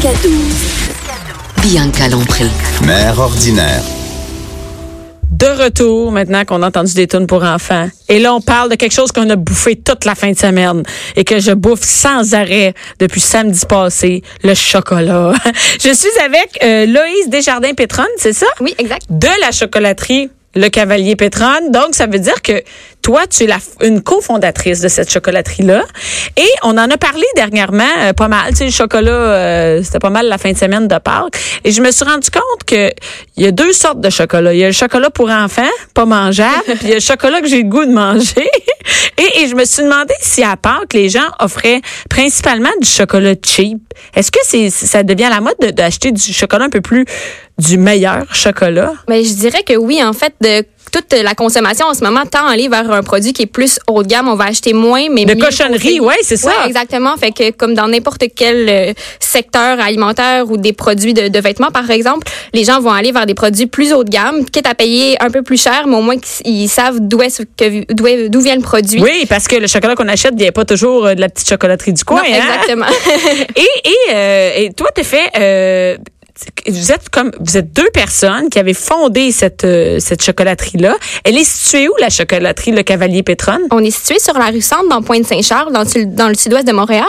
Jusqu'à 12. Bianca Lompré. Mère ordinaire. De retour, maintenant qu'on a entendu des tunes pour enfants. Et là, on parle de quelque chose qu'on a bouffé toute la fin de semaine et que je bouffe sans arrêt depuis samedi passé, le chocolat. je suis avec euh, Loïse Desjardins-Pétronne, c'est ça? Oui, exact. De la chocolaterie le Cavalier Pétronne. Donc, ça veut dire que toi, tu es la, une cofondatrice de cette chocolaterie-là. Et on en a parlé dernièrement, euh, pas mal. Tu sais, le chocolat, euh, c'était pas mal la fin de semaine de Pâques. Et je me suis rendu compte que il y a deux sortes de chocolat. Il y a le chocolat pour enfants, pas mangeable, puis il y a le chocolat que j'ai le goût de manger. et, et, je me suis demandé si à Pâques, les gens offraient principalement du chocolat cheap. Est-ce que c'est ça devient la mode d'acheter du chocolat un peu plus du meilleur chocolat? Mais je dirais que oui, en fait, de toute la consommation en ce moment tend à aller vers un produit qui est plus haut de gamme. On va acheter moins, mais de cochonnerie, ouais, c'est ça. Ouais, exactement. Fait que comme dans n'importe quel euh, secteur alimentaire ou des produits de, de, vêtements, par exemple, les gens vont aller vers des produits plus haut de gamme, quitte à payer un peu plus cher, mais au moins qu'ils savent d'où est d'où vient le produit. Oui, parce que le chocolat qu'on achète vient pas toujours euh, de la petite chocolaterie du coin. Non, hein? exactement. et et, euh, et toi, t'es fait. Euh, vous êtes comme vous êtes deux personnes qui avaient fondé cette euh, cette chocolaterie là. Elle est située où la chocolaterie Le Cavalier Pétronne On est situé sur la rue Centre dans Pointe-Saint-Charles dans, dans le sud-ouest de Montréal.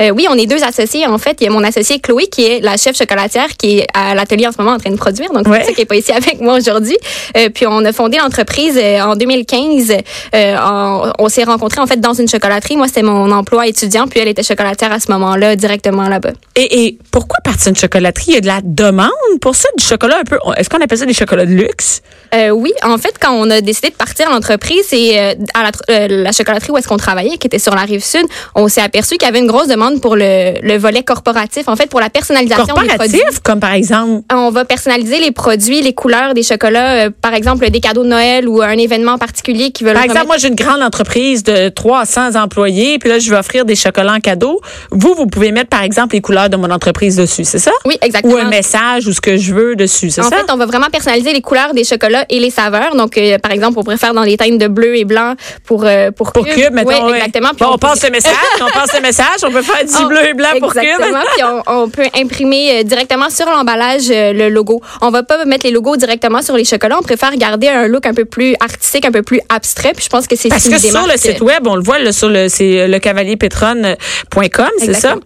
Euh, oui, on est deux associés en fait, il y a mon associée Chloé qui est la chef chocolatière qui est à l'atelier en ce moment en train de produire donc Ouais. c'est ça qui est pas ici avec moi aujourd'hui. Euh, puis on a fondé l'entreprise en 2015 euh, en- on s'est rencontrés en fait dans une chocolaterie. Moi, c'était mon emploi étudiant puis elle était chocolatière à ce moment-là directement là-bas. et, et pourquoi partir d'une chocolaterie? Il y a de la demande pour ça, du chocolat un peu. Est-ce qu'on appelle ça des chocolats de luxe? Euh, oui, en fait, quand on a décidé de partir l'entreprise, c'est euh, à la, euh, la chocolaterie où est-ce qu'on travaillait, qui était sur la rive sud, on s'est aperçu qu'il y avait une grosse demande pour le, le volet corporatif, en fait, pour la personnalisation des produits. comme par exemple? On va personnaliser les produits, les couleurs des chocolats, par exemple des cadeaux de Noël ou un événement particulier qui veut Par le exemple, remettre- moi, j'ai une grande entreprise de 300 employés, puis là, je vais offrir des chocolats en cadeau. Vous, vous pouvez mettre, par exemple, les couleurs de mon entreprise dessus, c'est ça? Oui, exactement. Ou un message ou ce que je veux dessus, c'est En ça? fait, on va vraiment personnaliser les couleurs des chocolats et les saveurs. Donc, euh, par exemple, on préfère dans des teintes de bleu et blanc pour euh, pour, pour Cube, mettons. Oui, exactement. Puis Bon, on, peut- passe le message, on passe le message, on peut faire du Oh, bleu et blanc pour Cube. Exactement. Puis on, on peut imprimer euh, directement sur l'emballage euh, le logo. On va pas mettre les logos directement sur les chocolats. On préfère garder un look un peu plus artistique, un peu plus abstrait. Puis je pense que c'est Parce que sur le site web, on le voit là, sur le c'est lecavalierpétronne.com, c'est ça?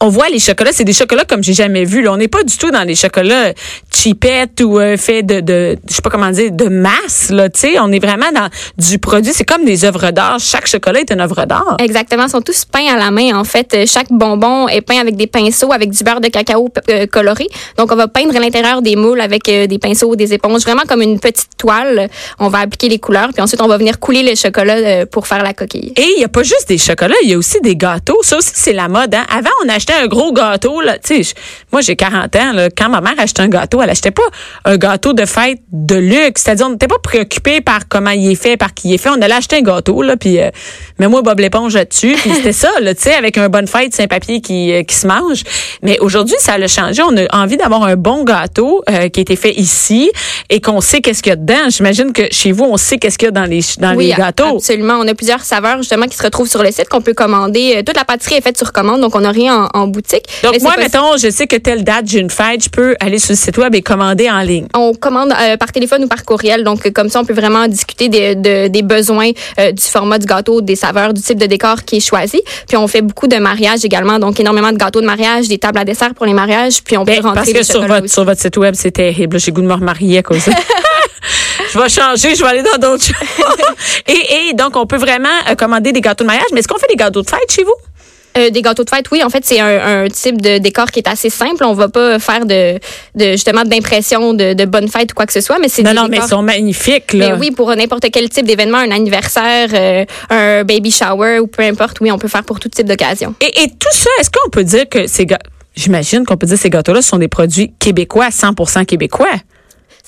On voit les chocolats, c'est des chocolats comme j'ai jamais vu. Là, on n'est pas du tout dans des chocolats cheapettes ou euh, faits de, de, je sais pas comment dire, de masse. Là, tu sais, on est vraiment dans du produit. C'est comme des œuvres d'art. Chaque chocolat est une œuvre d'art. Exactement, ils sont tous peints à la main en fait. Euh, Chaque bonbon est peint avec des pinceaux avec du beurre de cacao euh, coloré. Donc on va peindre l'intérieur des moules avec euh, des pinceaux, des éponges, vraiment comme une petite toile. On va appliquer les couleurs puis ensuite on va venir couler le chocolat pour faire la coquille. Et il y a pas juste des chocolats, il y a aussi des gâteaux. Ça aussi, c'est la mode. Hein? Avant, on achetait un gros gâteau. Là. Tu sais, moi, j'ai 40 ans. Là. Quand ma mère achetait un gâteau, elle achetait pas un gâteau de fête de luxe. C'est-à-dire, on n'était pas préoccupé par comment il est fait, par qui il est fait. On allait acheter un gâteau, là, puis euh, mets-moi Bob l'éponge là-dessus. Puis c'était ça, là, tu sais, avec un bonne fête, c'est un papier qui, euh, qui se mange. Mais aujourd'hui, ça a changé. On a envie d'avoir un bon gâteau euh, qui a été fait ici et qu'on sait qu'est-ce qu'il y a dedans. J'imagine que chez vous, on sait qu'est-ce qu'il y a dans les, dans oui, les gâteaux. absolument. On a plusieurs saveurs justement qui se retrouvent sur le site qu'on peut commander. Euh, Toute la pâtisserie est faite sur commande, donc on n'a rien en, en boutique. Donc, Mais moi, mettons, je sais que telle date, j'ai une fête, je peux aller sur le site web et commander en ligne. On commande euh, par téléphone ou par courriel. Donc, comme ça, on peut vraiment discuter des, de- des besoins euh, du format du gâteau, des saveurs, du type de décor qui est choisi. Puis, on fait beaucoup de mariages également. Donc, énormément de gâteaux de mariage, des tables à dessert pour les mariages. Puis, on peut Ben, rentrer parce que sur votre, aussi. sur votre site web, c'est terrible. J'ai goût de me remarier à cause de ça. Je vais changer, je vais aller dans d'autres choses. et, et donc, on peut vraiment euh, commander des gâteaux de mariage. Mais est-ce qu'on fait des gâteaux de fête chez vous? Euh, des gâteaux de fête, oui. En fait, c'est un, un type de décor qui est assez simple. On va pas faire de, de justement d'impression de, de bonne fête ou quoi que ce soit, mais c'est Non, des non, mais décors- ils sont magnifiques, Mais là. oui, pour n'importe quel type d'événement, un anniversaire, euh, un baby shower ou peu importe, oui, on peut faire pour tout type d'occasion. Et, et tout ça, est-ce qu'on peut dire que c'est ga- j'imagine qu'on peut dire que ces gâteaux-là sont des produits québécois, 100% québécois?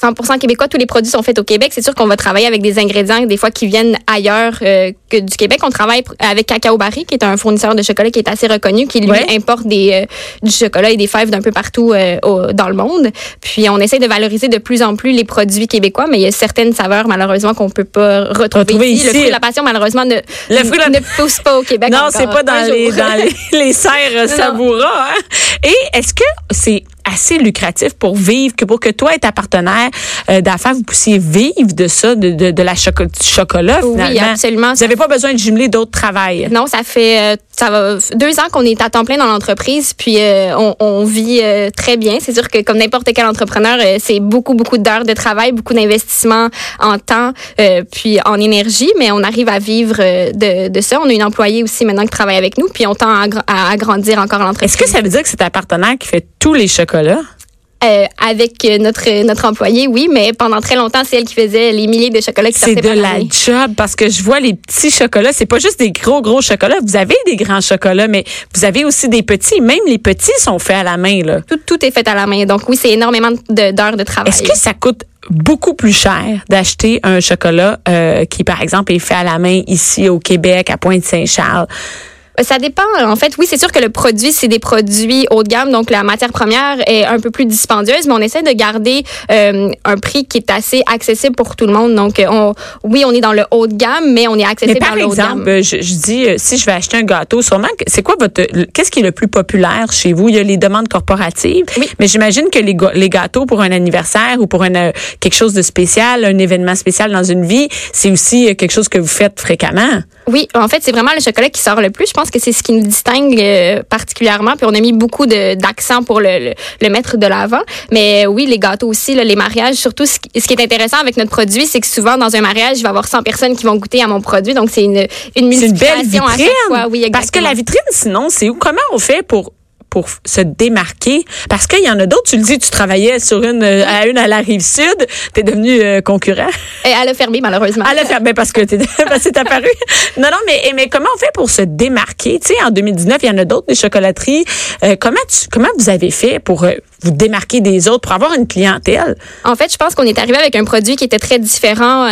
100% québécois. Tous les produits sont faits au Québec. C'est sûr qu'on va travailler avec des ingrédients des fois qui viennent ailleurs euh, que du Québec. On travaille avec Cacao Barry, qui est un fournisseur de chocolat qui est assez reconnu, qui lui importe des, euh, du chocolat et des fèves d'un peu partout euh, dans le monde. Puis on essaie de valoriser de plus en plus les produits québécois, mais il y a certaines saveurs malheureusement qu'on peut pas retrouver, ici. Le fruit de la passion malheureusement ne, ne pousse pas au Québec. Non, c'est pas dans les, dans les, les serres savoura. Hein? Et est-ce que c'est assez lucratif pour vivre, que pour que toi et ta partenaire euh, d'affaires, vous puissiez vivre de ça, de, de, de la choco du chocolat, finalement. Oui, absolument. Vous n'avez pas besoin de jumeler d'autres travails. Non, ça fait euh, ça va deux ans qu'on est à temps plein dans l'entreprise, puis euh, on, on, vit très bien. C'est sûr que comme n'importe quel entrepreneur, c'est beaucoup, beaucoup d'heures de travail, beaucoup d'investissement en temps, puis en énergie, mais on arrive à vivre de, de ça. On a une employée aussi maintenant qui travaille avec nous, puis on tend à, à agrandir encore l'entreprise. Est-ce que ça veut dire que c'est ta partenaire qui fait tous les chocolats? Euh, avec notre notre employé, oui, mais pendant très longtemps, c'est elle qui faisait les milliers de chocolats qui C'est de la job parce que je vois les petits chocolats, c'est pas juste des gros gros chocolats. Vous avez des grands chocolats, mais vous avez aussi des petits. Même les petits sont faits à la main là. Tout tout est fait à la main. Donc oui, c'est énormément d'heures de, travail. Est-ce que ça coûte beaucoup plus cher d'acheter un chocolat euh, qui, par exemple, est fait à la main ici au Québec, à Pointe-Saint-Charles? Ça dépend. En fait, oui, c'est sûr que le produit, c'est des produits haut de gamme, donc la matière première est un peu plus dispendieuse, mais on essaie de garder euh, un prix qui est assez accessible pour tout le monde. Donc, on, oui, on est dans le haut de gamme, mais on est accessible par haut de gamme. Par exemple, je, dis, euh, si je vais acheter un gâteau, sûrement, c'est quoi votre, qu'est-ce qui est le plus populaire chez vous? Il y a les demandes corporatives, oui. mais j'imagine que les, les gâteaux pour un anniversaire ou pour une, euh, quelque chose de spécial, un événement spécial dans une vie, c'est aussi quelque chose que vous faites fréquemment. Oui, en fait, c'est vraiment le chocolat qui sort le plus. Je pense que c'est ce qui nous distingue euh, particulièrement. Puis on a mis beaucoup d'accent pour le, le, mettre de l'avant. Mais oui, les gâteaux aussi, là, les mariages, surtout, ce qui, est intéressant avec notre produit, c'est que souvent, dans un mariage, il va y avoir 100 personnes qui vont goûter à mon produit. Donc, c'est une, une multiplication une belle à chaque fois. Oui, exactement. Parce que la vitrine, sinon, c'est où? Comment on fait pour pour se démarquer. Parce qu'il y en a d'autres tu le dis tu travaillais sur une euh, à une à la rive sud tu es devenu euh, concurrent. Et elle a fermé malheureusement. Elle a fermé parce que tu c'est apparu. Non non mais mais comment on fait pour se démarquer? Tu sais en 2019 il y en a d'autres des chocolateries. Euh, comment tu comment vous avez fait pour vous démarquer des autres pour avoir une clientèle? En fait je pense qu'on est arrivé avec un produit qui était très différent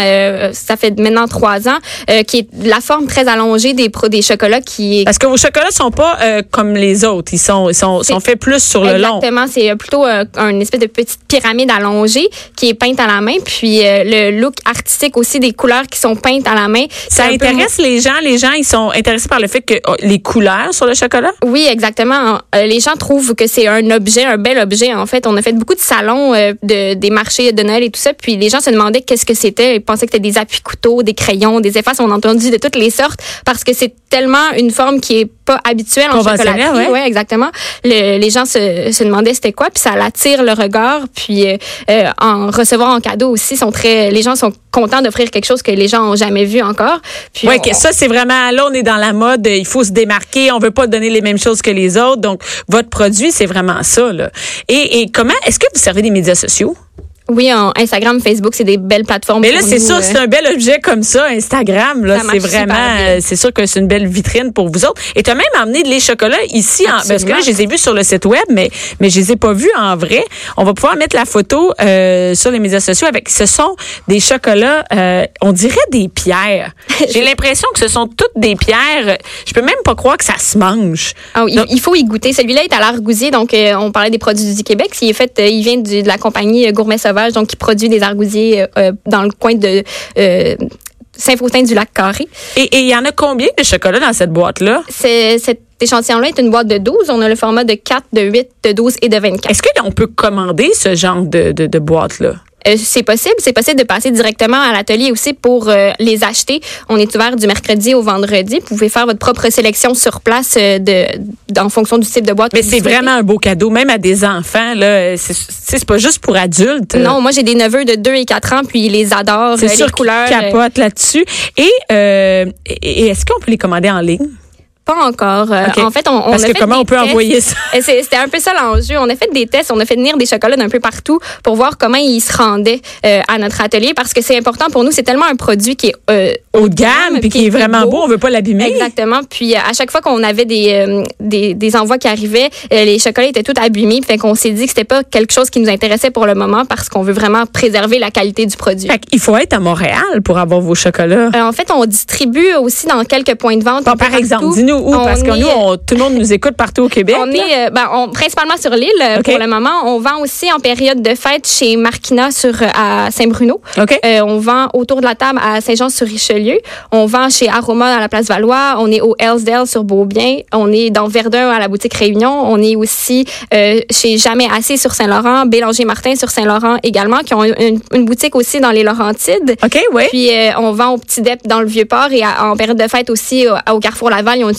ça fait maintenant trois ans qui est la forme très allongée des des chocolats qui parce que vos chocolats sont pas comme les autres. Ils sont sont, sont, faits plus sur le long. Exactement. C'est euh, plutôt euh, une espèce de petite pyramide allongée qui est peinte à la main. Puis euh, le look artistique aussi des couleurs qui sont peintes à la main. Ça intéresse les gens. Les gens, ils sont intéressés par le fait que oh, les couleurs sur le chocolat? Oui, exactement. Les gens trouvent que c'est un objet, un bel objet. En fait, on a fait beaucoup de salons de, des marchés de Noël et tout ça. Puis les gens se demandaient qu'est-ce que c'était. Ils pensaient que c'était des appuis-couteaux, des crayons, des effaces. On a entendu de toutes les sortes parce que c'est tellement une forme qui est pas habituelle en chocolaterie. Oui, ouais, exactement les gens se, se demandaient c'était quoi, puis ça attire le regard, puis euh, euh, en recevoir en cadeau aussi, sont très, les gens sont contents d'offrir quelque chose que les gens ont jamais vu encore. Puis ouais, ça c'est vraiment là on est dans la mode, il faut se démarquer, on veut pas donner les mêmes choses que les autres, donc votre produit c'est vraiment ça là. Et, et comment est-ce que vous servez des médias sociaux? Oui, Instagram, Facebook, c'est des belles plateformes. Mais là, c'est sûr, euh. c'est un bel objet comme ça, Instagram. Là, c'est vraiment, euh, c'est sûr que c'est une belle vitrine pour vous autres. Et tu as même amené de les chocolats ici, en, parce que là, je les ai vus sur le site web, mais mais je les ai pas vus en vrai. On va pouvoir mettre la photo euh, sur les médias sociaux avec. Ce sont des chocolats, euh, on dirait des pierres. J'ai l'impression que ce sont toutes des pierres. Je peux même pas croire que ça se mange. Oh, il, faut y goûter. Celui-là est à l'argousier, donc on parlait des produits du Québec. Il est fait, il vient de la compagnie Gourmet Sauvage donc qui produit des argousiers euh, euh, dans le coin de euh, Saint-Faustin du lac Carré. Et il y en a combien de chocolat dans cette boîte-là? Cet échantillon-là est une boîte de 12. On a le format de 4, de 8, de 12 et de 24. Est-ce qu'on peut commander ce genre de, de, de boîte-là? Euh, c'est possible. C'est possible de passer directement à l'atelier aussi pour euh, les acheter. On est ouvert du mercredi au vendredi. Vous pouvez faire votre propre sélection sur place euh, de, en fonction du type de boîte. Mais c'est vraiment un beau cadeau, même à des enfants. Là, c'est pas juste pour adultes. Non, moi j'ai des neveux de 2 et 4 ans, puis ils les adorent. C'est sûr couleurs. capotent là-dessus. Et, et est-ce qu'on peut les commander en ligne? Pas encore. Euh. En fait, on, on Parce a que fait comment des on peut tests. envoyer ça? C'était un peu ça l'enjeu. On a fait des tests, on a fait venir des chocolats d'un peu partout pour voir comment ils se rendaient euh, à notre atelier parce que c'est important pour nous. C'est tellement un produit qui est euh, Haut de gamme, puis qui est vraiment beau, on veut pas l'abîmer. Exactement. Puis à chaque fois qu'on avait des, euh, des, des envois qui arrivaient, les chocolats étaient tout abîmés. Fait qu'on s'est dit que c'était pas quelque chose qui nous intéressait pour le moment parce qu'on veut vraiment préserver la qualité du produit. Fait qu'il faut être à Montréal pour avoir vos chocolats. En fait, on distribue aussi dans quelques points de vente. Bon, par exemple, partout. Où, On parce que est, nous, on- tout le monde nous écoute partout au Québec. On là. est euh, ben, on- principalement sur l'île euh, pour le moment. On vend aussi en période de fête chez Marquina sur euh, à Saint-Bruno. OK. Euh, on vend autour de la table à Saint-Jean-sur-Richelieu. On vend chez Aroma à la place Valois. On est au Hellsdale sur Beaubien. On est dans Verdun à la boutique Réunion. On est aussi euh, chez Jamais Assez sur Saint-Laurent, Bélanger Martin sur Saint-Laurent également, qui ont une, une boutique aussi dans les Laurentides. OK, oui. Puis euh, on vend au Petit Dep dans le Vieux-Port et à- en période de fête aussi au, au Carrefour Laval, ils ont une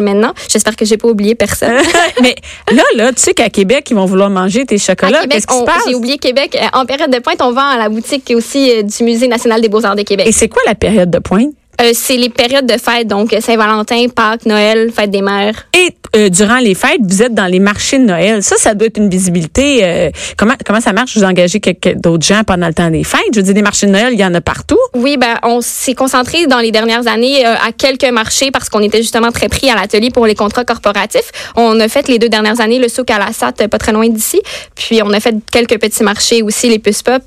maintenant. J'espère que j'ai pas oublié personne. Mais là, là, tu sais qu'à Québec, ils vont vouloir manger tes chocolats. Qu'est-ce qui se on- passe? J'ai oublié Québec. Euh, En période de pointe, on vend à la boutique aussi euh, du Musée national des beaux-arts de Québec. Et c'est quoi la période de pointe? Euh, c'est les périodes de fête, donc euh, Saint-Valentin, Pâques, Noël, Fête des mères. Et euh, durant les fêtes, vous êtes dans les marchés de Noël. Ça, ça doit être une visibilité. euh, comment comment ça marche? Vous engagez quelques- d'autres gens pendant le temps des fêtes? Je veux dire, des marchés de Noël, il y en a partout. Oui, ben on s'est concentré dans les dernières années euh, à quelques marchés parce qu'on était justement très pris à l'atelier pour les contrats corporatifs. On a fait les deux dernières années le souk à la SAT, euh, pas très loin d'ici. Puis on a fait quelques petits marchés aussi, les puces pop.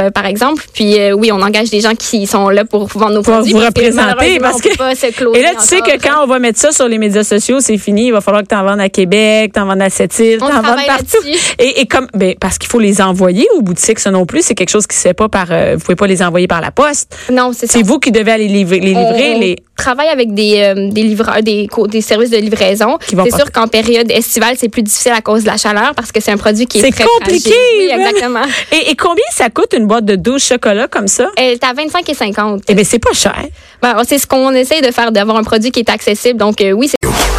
Euh, par exemple. Puis euh, oui, on engage des gens qui sont là pour vendre nos Pour produits. vous parce que représenter, parce que- pas se closer Et là, tu sais que quand on va mettre ça sur les médias sociaux, c'est fini. Il va falloir que tu en vendes à Québec, tu en vendes à Sept-Îles, tu On en vendes partout. Et, et comme, ben, parce qu'il faut les envoyer aux boutiques, ça non plus, c'est quelque chose qui se fait pas par, euh, vous pouvez pas les envoyer par la poste. Non, c'est ça. C'est vous qui devez aller livrer, les livrer, on les. Travaille avec des, euh, des livreurs, des, des services de livraison. C'est sûr qu'en période estivale, c'est plus difficile à cause de la chaleur parce que c'est un produit qui est, C'est très compliqué. Oui, exactement. Et, et combien ça coûte une boîte de 12 chocolats comme ça? Elle est à 25 et 50. Eh bien, c'est pas cher. Ben, c'est ce qu'on essaye de faire, d'avoir un produit qui est accessible. Donc, euh, oui, c'est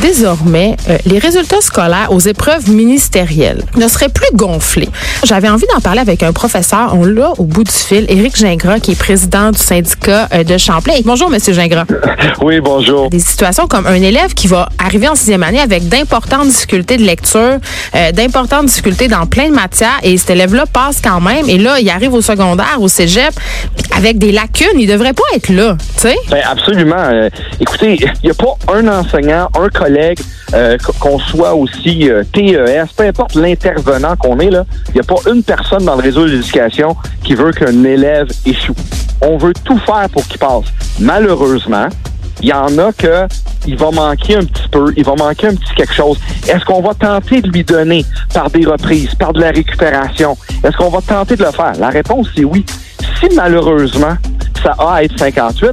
Désormais, euh, les résultats scolaires aux épreuves ministérielles ne seraient plus gonflés. J'avais envie d'en parler avec un professeur. On l'a au bout du fil, Éric Gingras, qui est président du syndicat euh, de Champlain. Bonjour, Monsieur Gingras. Oui, bonjour. Des situations comme un élève qui va arriver en sixième année avec d'importantes difficultés de lecture, euh, d'importantes difficultés dans plein de matières, et cet élève-là passe quand même. Et là, il arrive au secondaire, au cégep, avec des lacunes. Il devrait pas être là, tu sais. Ben absolument. Écoutez, il n'y a pas un enseignant, un collègue, euh, qu- qu'on soit aussi euh, TES, peu importe l'intervenant qu'on est, là, il n'y a pas une personne dans le réseau de l'éducation qui veut qu'un élève échoue. On veut tout faire pour qu'il passe. Malheureusement, il y en a que il va manquer un petit peu, il va manquer un petit quelque chose. Est-ce qu'on va tenter de lui donner par des reprises, par de la récupération? Est-ce qu'on va tenter de le faire? La réponse, c'est oui. Si malheureusement, ça a à être 58,